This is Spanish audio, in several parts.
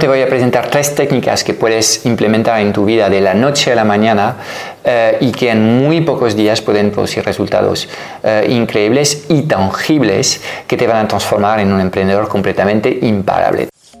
Te voy a presentar tres técnicas que puedes implementar en tu vida de la noche a la mañana eh, y que en muy pocos días pueden producir resultados eh, increíbles y tangibles que te van a transformar en un emprendedor completamente imparable.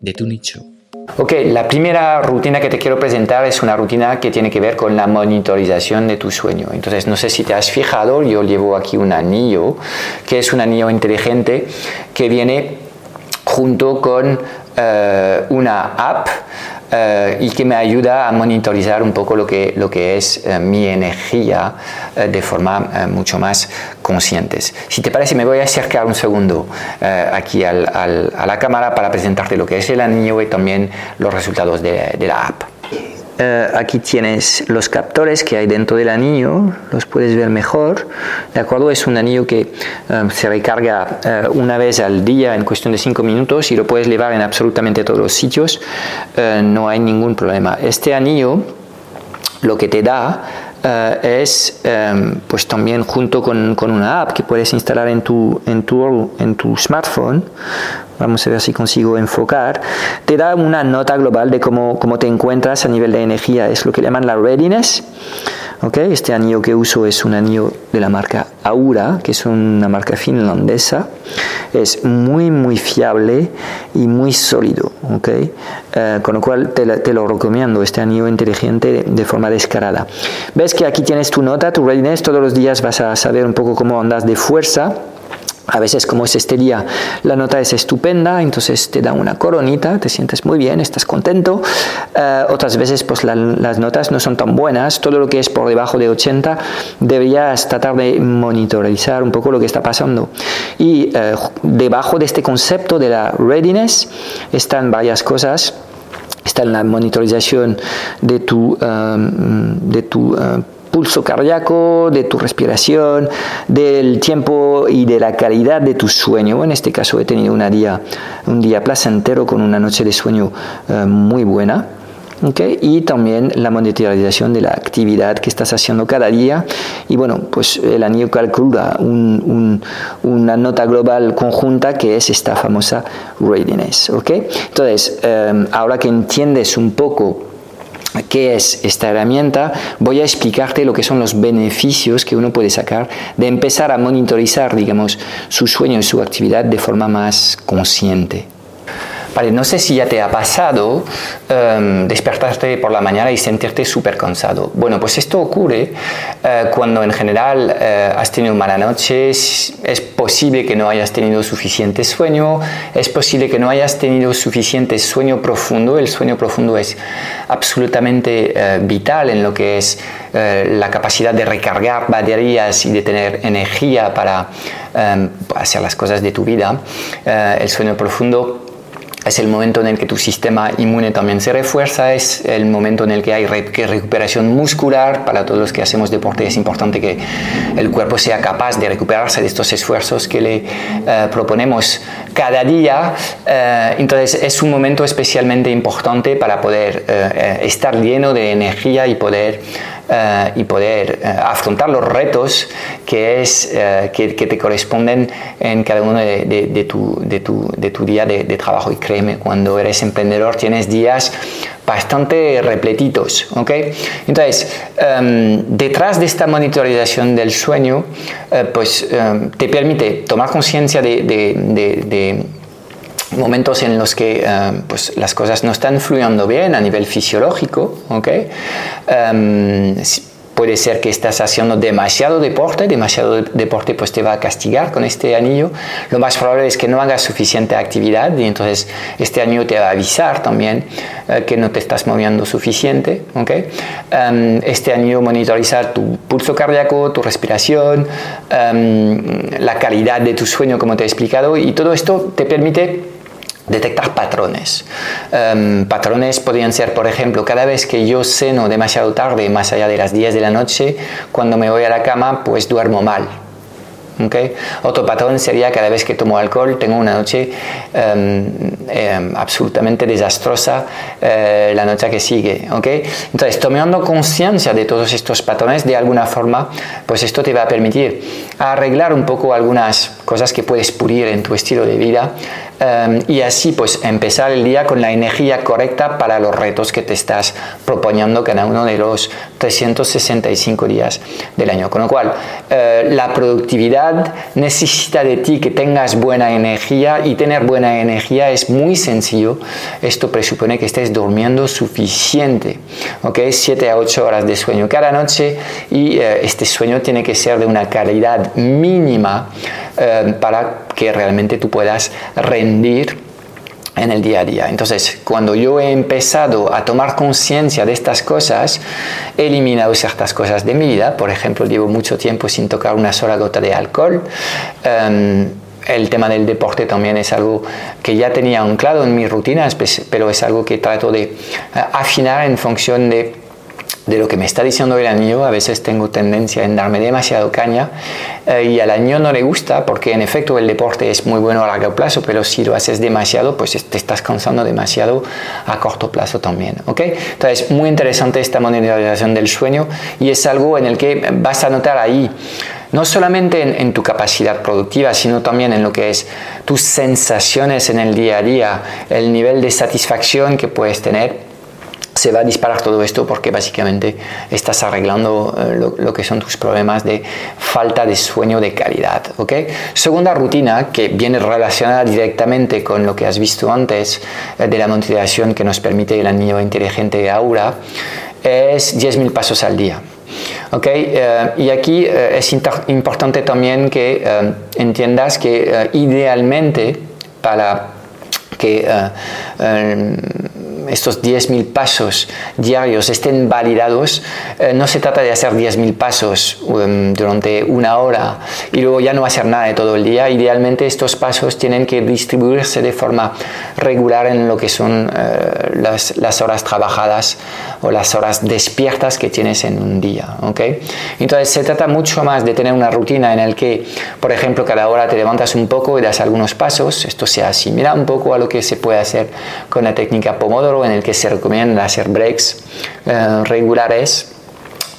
de tu nicho. Ok, la primera rutina que te quiero presentar es una rutina que tiene que ver con la monitorización de tu sueño. Entonces, no sé si te has fijado, yo llevo aquí un anillo, que es un anillo inteligente que viene junto con eh, una app eh, y que me ayuda a monitorizar un poco lo que, lo que es eh, mi energía eh, de forma mucho más conscientes. Si te parece, me voy a acercar un segundo aquí al, a la cámara para presentarte lo que es el anillo y también los resultados de, de la app. Eh, aquí tienes los captores que hay dentro del anillo, los puedes ver mejor. ¿De acuerdo? Es un anillo que eh, se recarga eh, una vez al día en cuestión de 5 minutos y lo puedes llevar en absolutamente todos los sitios. no hay ningún problema. Este anillo lo que te da es pues también junto con, con, una app que puedes instalar en tu, en tu, en tu smartphone vamos a ver si consigo enfocar, te da una nota global de cómo, cómo te encuentras a nivel de energía, es lo que llaman la readiness. Okay, este anillo que uso es un anillo de la marca Aura, que es una marca finlandesa. Es muy, muy fiable y muy sólido. Okay? Eh, con lo cual te, lo recomiendo, este anillo inteligente de, forma descarada. Ves que aquí tienes tu nota, tu readiness. Todos los días vas a saber un poco cómo andas de fuerza a veces como es este día, la nota es estupenda, entonces te da una coronita, te sientes muy bien, estás contento. Eh, otras veces pues las notas no son tan buenas, todo lo que es por debajo de 80 deberías tratar de monitorizar un poco lo que está pasando. Y eh, debajo de este concepto de la readiness están varias cosas. Está la monitorización de tu, eh, de tu pulso cardíaco, de tu respiración, del tiempo y de la calidad de tu sueño. En este caso he tenido una día, un día placentero con una noche de sueño eh, muy buena. Okay. y también la monetización de la actividad que estás haciendo cada día y bueno pues el anillo calcula una nota global conjunta que es esta famosa readiness okay. entonces eh, ahora que entiendes un poco qué es esta herramienta, voy a explicarte lo que son los beneficios que uno puede sacar de empezar a monitorizar, digamos, su sueño y su actividad de forma más consciente no sé si ya te ha pasado em, despertarte por la mañana y sentirte súper cansado. Bueno, pues esto ocurre eh, cuando en general eh, has tenido mala noche, es posible que no hayas tenido suficiente sueño, es posible que no hayas tenido suficiente sueño profundo. El sueño profundo es absolutamente eh, vital en lo que es la capacidad de recargar baterías y de tener energía para em, hacer las cosas de tu vida. el sueño profundo es el momento en el que tu sistema inmune también se refuerza, es el momento en el que hay recuperación muscular. Para todos los que hacemos deporte es importante que el cuerpo sea capaz de recuperarse de estos esfuerzos que le eh, proponemos cada día. Eh, entonces es un momento especialmente importante para poder eh, estar lleno de energía y poder eh, y poder eh, afrontar los retos que, es, eh, que, te corresponden en cada uno de, tu, de tu, de tu día de, trabajo. Y créeme, cuando eres emprendedor tienes días bastante repletitos. ¿okay? Entonces, em, detrás de esta monitorización del sueño, pues em, te permite tomar conciencia de, de momentos en los que eh, pues, las cosas no están fluyendo bien a nivel fisiológico, ¿okay? Em, puede ser que estás haciendo demasiado deporte, demasiado deporte pues te va a castigar con este anillo. Lo más probable es que no hagas suficiente actividad y entonces este anillo te va a avisar también eh, que no te estás moviendo suficiente. ¿okay? Em, este anillo monitoriza tu pulso cardíaco, tu respiración, em, la calidad de tu sueño como te he explicado y todo esto te permite detectar patrones. Em, patrones podrían ser, por ejemplo, cada vez que yo ceno demasiado tarde, más allá de las 10 de la noche, cuando me voy a la cama, pues duermo mal. Okay. Otro patrón sería cada vez que tomo alcohol tengo una noche em, em, absolutamente desastrosa eh, la noche que sigue. Okay. Entonces, tomando conciencia de todos estos patrones, de alguna forma, pues esto te va a permitir arreglar un poco algunas cosas que puedes pulir en tu estilo de vida Em, y así pues empezar el día con la energía correcta para los retos que te estás proponiendo cada uno de los 365 días del año. Con lo cual, eh, la productividad necesita de ti que tengas buena energía y tener buena energía es muy sencillo. Esto presupone que estés durmiendo suficiente, ¿ok? 7 a 8 horas de sueño cada noche y eh, este sueño tiene que ser de una calidad mínima eh, para que realmente tú puedas rendir en el día a día. Entonces, cuando yo he empezado a tomar conciencia de estas cosas, he eliminado ciertas cosas de mi vida. Por ejemplo, llevo mucho tiempo sin tocar una sola gota de alcohol. Em, el tema del deporte también es algo que ya tenía anclado en mis rutinas, pero es algo que trato de eh, afinar en función de de lo que me está diciendo el anillo, a veces tengo tendencia en darme demasiado caña eh, y al año no le gusta porque en efecto el deporte es muy bueno a largo plazo, pero si lo haces demasiado, pues te estás cansando demasiado a corto plazo también. ¿ok? Entonces, muy interesante esta monitorización del sueño y es algo en el que vas a notar ahí no solamente en, en, tu capacidad productiva, sino también en lo que es tus sensaciones en el día a día, el nivel de satisfacción que puedes tener se va a disparar todo esto porque básicamente estás arreglando eh, lo, que son tus problemas de falta de sueño de calidad. ¿okay? Segunda rutina que viene relacionada directamente con lo que has visto antes eh, de la motivación que nos permite el anillo inteligente de Aura es 10.000 pasos al día. Okay, eh, y aquí es importante también que entiendas que idealmente para que estos 10.000 pasos diarios estén validados, eh, no se trata de hacer 10.000 pasos um, durante una hora y luego ya no hacer nada de todo el día. Idealmente estos pasos tienen que distribuirse de forma regular en lo que son eh, las, horas trabajadas o las horas despiertas que tienes en un día. ¿okay? Entonces se trata mucho más de tener una rutina en la que, por ejemplo, cada hora te levantas un poco y das algunos pasos. Esto se asimila un poco a lo que se puede hacer con la técnica Pomodoro en el que se recomienda hacer breaks eh, regulares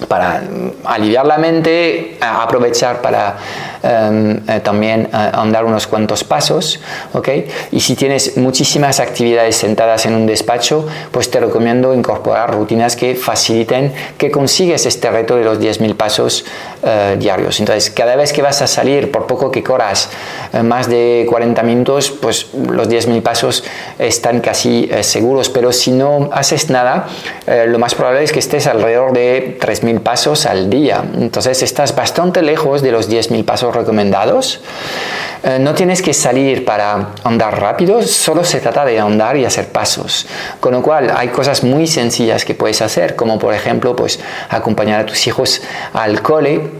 para aliviar la mente, aprovechar para em, eh, también eh, andar unos cuantos pasos, ¿ok? Y si tienes muchísimas actividades sentadas en un despacho, pues te recomiendo incorporar rutinas que faciliten que consigues este reto de los 10.000 pasos eh, diarios. Entonces, cada vez que vas a salir, por poco que corras más de 40 minutos, pues los 10.000 pasos están casi seguros, pero si no haces nada, lo más probable es que estés alrededor de 3.000 pasos al día. Entonces estás bastante lejos de los 10.000 pasos recomendados. Eh, no tienes que salir para andar rápido, solo se trata de andar y hacer pasos. Con lo cual hay cosas muy sencillas que puedes hacer, como por ejemplo pues acompañar a tus hijos al cole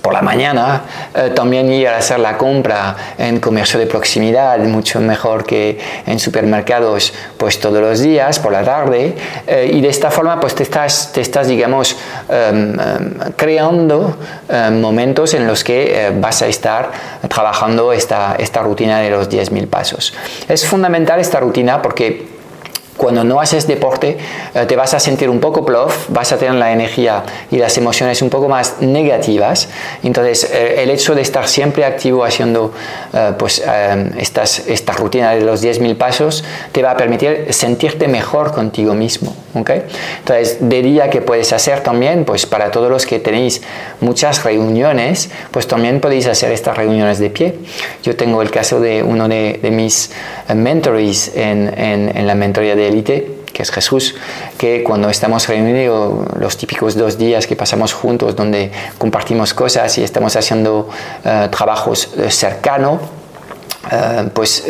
por la mañana, eh, también ir a hacer la compra en comercio de proximidad, mucho mejor que en supermercados, pues todos los días, por la tarde, eh, y de esta forma, pues te estás, te estás digamos, em, em, creando em, momentos en los que eh, vas a estar trabajando esta, esta rutina de los 10.000 pasos. Es fundamental esta rutina porque cuando no haces deporte eh, te vas a sentir un poco plof, vas a tener la energía y las emociones un poco más negativas. Entonces eh, el hecho de estar siempre activo haciendo eh, pues, estas, esta rutina de los 10.000 pasos te va a permitir sentirte mejor contigo mismo. ¿okay? Entonces de día que puedes hacer también, pues para todos los que tenéis muchas reuniones, pues también podéis hacer estas reuniones de pie. Yo tengo el caso de uno de, de mis mentores en, en, en la mentoría de élite que es Jesús, que cuando estamos reunidos, los típicos dos días que pasamos juntos, donde compartimos cosas y estamos haciendo eh, trabajos eh, cercanos, eh, pues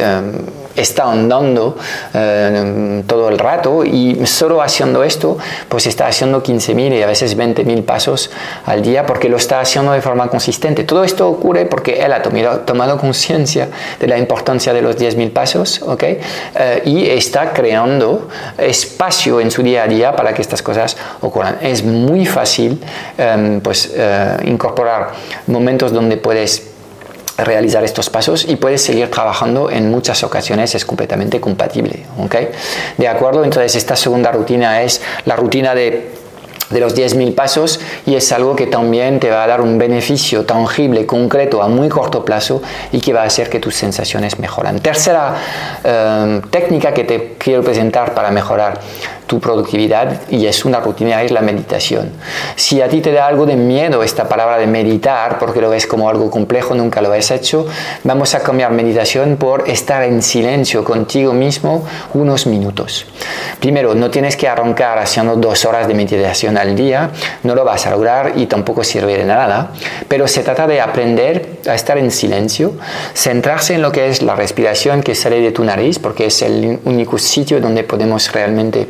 está andando eh, todo el rato y solo haciendo esto, pues está haciendo 15.000 y a veces 20.000 pasos al día porque lo está haciendo de forma consistente. Todo esto ocurre porque él ha tomado, tomado conciencia de la importancia de los 10.000 pasos ¿okay? Eh, y está creando espacio en su día a día para que estas cosas ocurran. Es muy fácil eh, pues, incorporar momentos donde puedes realizar estos pasos y puedes seguir trabajando en muchas ocasiones es completamente compatible de acuerdo entonces esta segunda rutina es la rutina de de los 10.000 pasos y es algo que también te va a dar un beneficio tangible, concreto, a muy corto plazo y que va a hacer que tus sensaciones mejoran. Tercera eh, técnica que te quiero presentar para mejorar tu productividad y es una rutina, es la meditación. Si a ti te da algo de miedo esta palabra de meditar, porque lo ves como algo complejo, nunca lo has hecho, vamos a cambiar meditación por estar en silencio contigo mismo unos minutos. Primero, no tienes que arrancar haciendo dos horas de meditación al día, no lo vas a lograr y tampoco sirve de nada, pero se trata de aprender a estar en silencio, centrarse en lo que es la respiración que sale de tu nariz, porque es el único sitio donde podemos realmente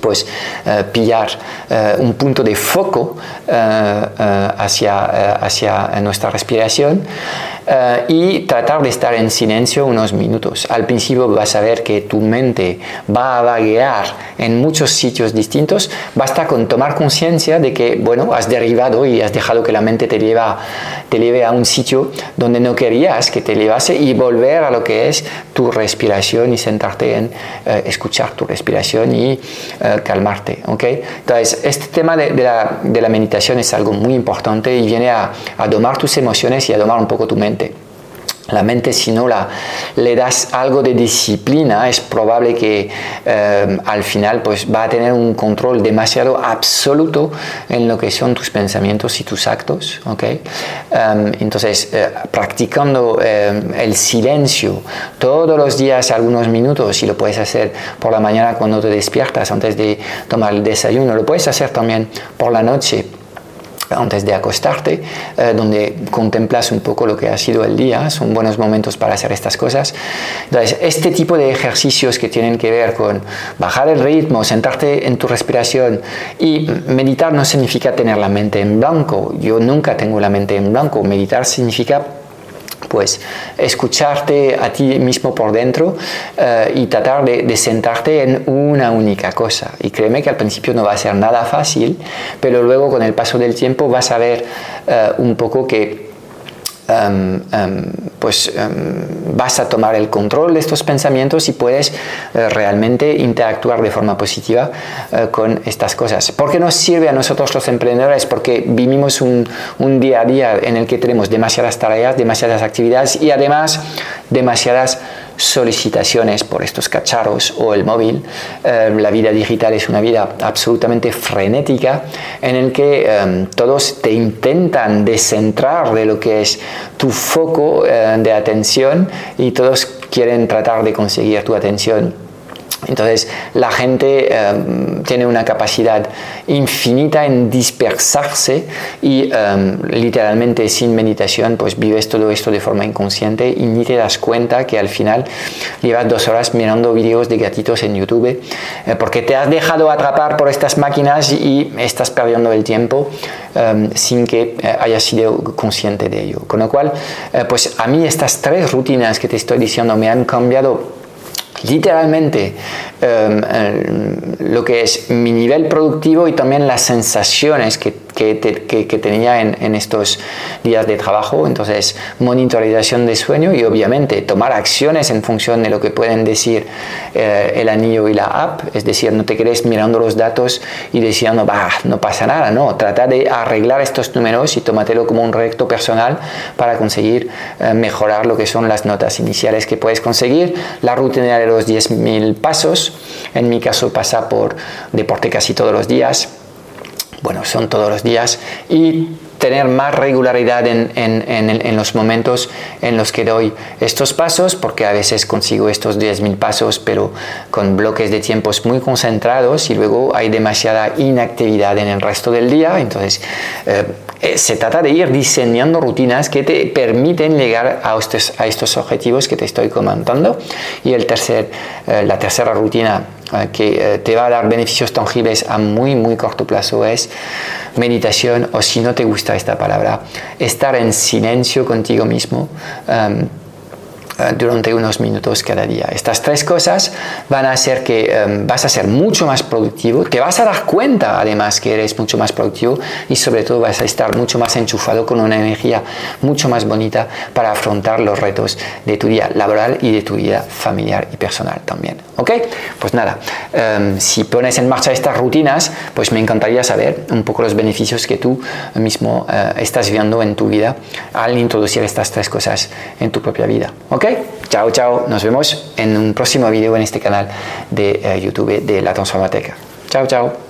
pues eh, pillar eh, un punto de foco eh, hacia, hacia nuestra respiración y tratar de estar en silencio unos minutos. Al principio vas a ver que tu mente va a vaguear en muchos sitios distintos. Basta con tomar conciencia de que, bueno, has derivado y has dejado que la mente te, lleva, te lleve a un sitio donde no querías que te llevase y volver a lo que es tu respiración y sentarte en escuchar tu respiración y eh, calmarte. ¿okay? Entonces, este tema de, la, de, la, meditación es algo muy importante y viene a, a domar tus emociones y a domar un poco tu mente. La mente, si no la, le das algo de disciplina, es probable que eh, al final pues, va a tener un control demasiado absoluto en lo que son tus pensamientos y tus actos. ¿okay? Em, entonces, eh, practicando em, el silencio todos los días, algunos minutos, y lo puedes hacer por la mañana cuando te despiertas, antes de tomar el desayuno, lo puedes hacer también por la noche antes de acostarte, eh, donde contemplas un poco lo que ha sido el día, son buenos momentos para hacer estas cosas. Entonces, este tipo de ejercicios que tienen que ver con bajar el ritmo, sentarte en tu respiración y meditar no significa tener la mente en blanco, yo nunca tengo la mente en blanco, meditar significa pues escucharte a ti mismo por dentro eh, y tratar de, sentarte en una única cosa. Y créeme que al principio no va a ser nada fácil, pero luego con el paso del tiempo vas a ver eh, un poco que Em, em, pues em, vas a tomar el control de estos pensamientos y puedes eh, realmente interactuar de forma positiva eh, con estas cosas. ¿Por qué nos sirve a nosotros los emprendedores? Porque vivimos un, un día a día en el que tenemos demasiadas tareas, demasiadas actividades y además demasiadas solicitaciones por estos cacharros o el móvil. Eh, la vida digital es una vida absolutamente frenética en el que eh, todos te intentan descentrar de lo que es tu foco eh, de atención y todos quieren tratar de conseguir tu atención entonces la gente em, tiene una capacidad infinita en dispersarse y em, literalmente sin meditación pues vives todo esto de forma inconsciente y ni te das cuenta que al final llevas dos horas mirando vídeos de gatitos en YouTube eh, porque te has dejado atrapar por estas máquinas y estás perdiendo el tiempo em, sin que eh, hayas sido consciente de ello. Con lo cual, eh, pues a mí estas tres rutinas que te estoy diciendo me han cambiado literalmente em, lo que es mi nivel productivo y también las sensaciones que, que, tenía en, estos días de trabajo. Entonces, monitorización de sueño y obviamente tomar acciones en función de lo que pueden decir eh, el anillo y la app. Es decir, no te quedes mirando los datos y diciendo, bah, no pasa nada. No, trata de arreglar estos números y tómatelo como un recto personal para conseguir eh, mejorar lo que son las notas iniciales que puedes conseguir. La rutina de los 10.000 pasos, en mi caso pasa por deporte casi todos los días bueno, son todos los días y tener más regularidad en, en, en, los momentos en los que doy estos pasos, porque a veces consigo estos 10.000 pasos, pero con bloques de tiempos muy concentrados y luego hay demasiada inactividad en el resto del día. Entonces, eh, eh, se trata de ir diseñando rutinas que te permiten llegar a estos, a estos objetivos que te estoy comentando. Y el tercer, eh, la tercera rutina que te va a dar beneficios tangibles a muy, muy corto plazo es meditación o si no te gusta esta palabra, estar en silencio contigo mismo. Uh, durante unos minutos cada día. Estas tres cosas van a hacer que um, vas a ser mucho más productivo, te vas a dar cuenta además que eres mucho más productivo y sobre todo vas a estar mucho más enchufado con una energía mucho más bonita para afrontar los retos de tu día laboral y de tu vida familiar y personal también. ¿Ok? Pues nada, um, si pones en marcha estas rutinas, pues me encantaría saber un poco los beneficios que tú mismo uh, estás viendo en tu vida al introducir estas tres cosas en tu propia vida. ¿Ok? Chao, chao. Nos vemos en un próximo video en este canal de uh, YouTube de La Transformateca. Chao, chao.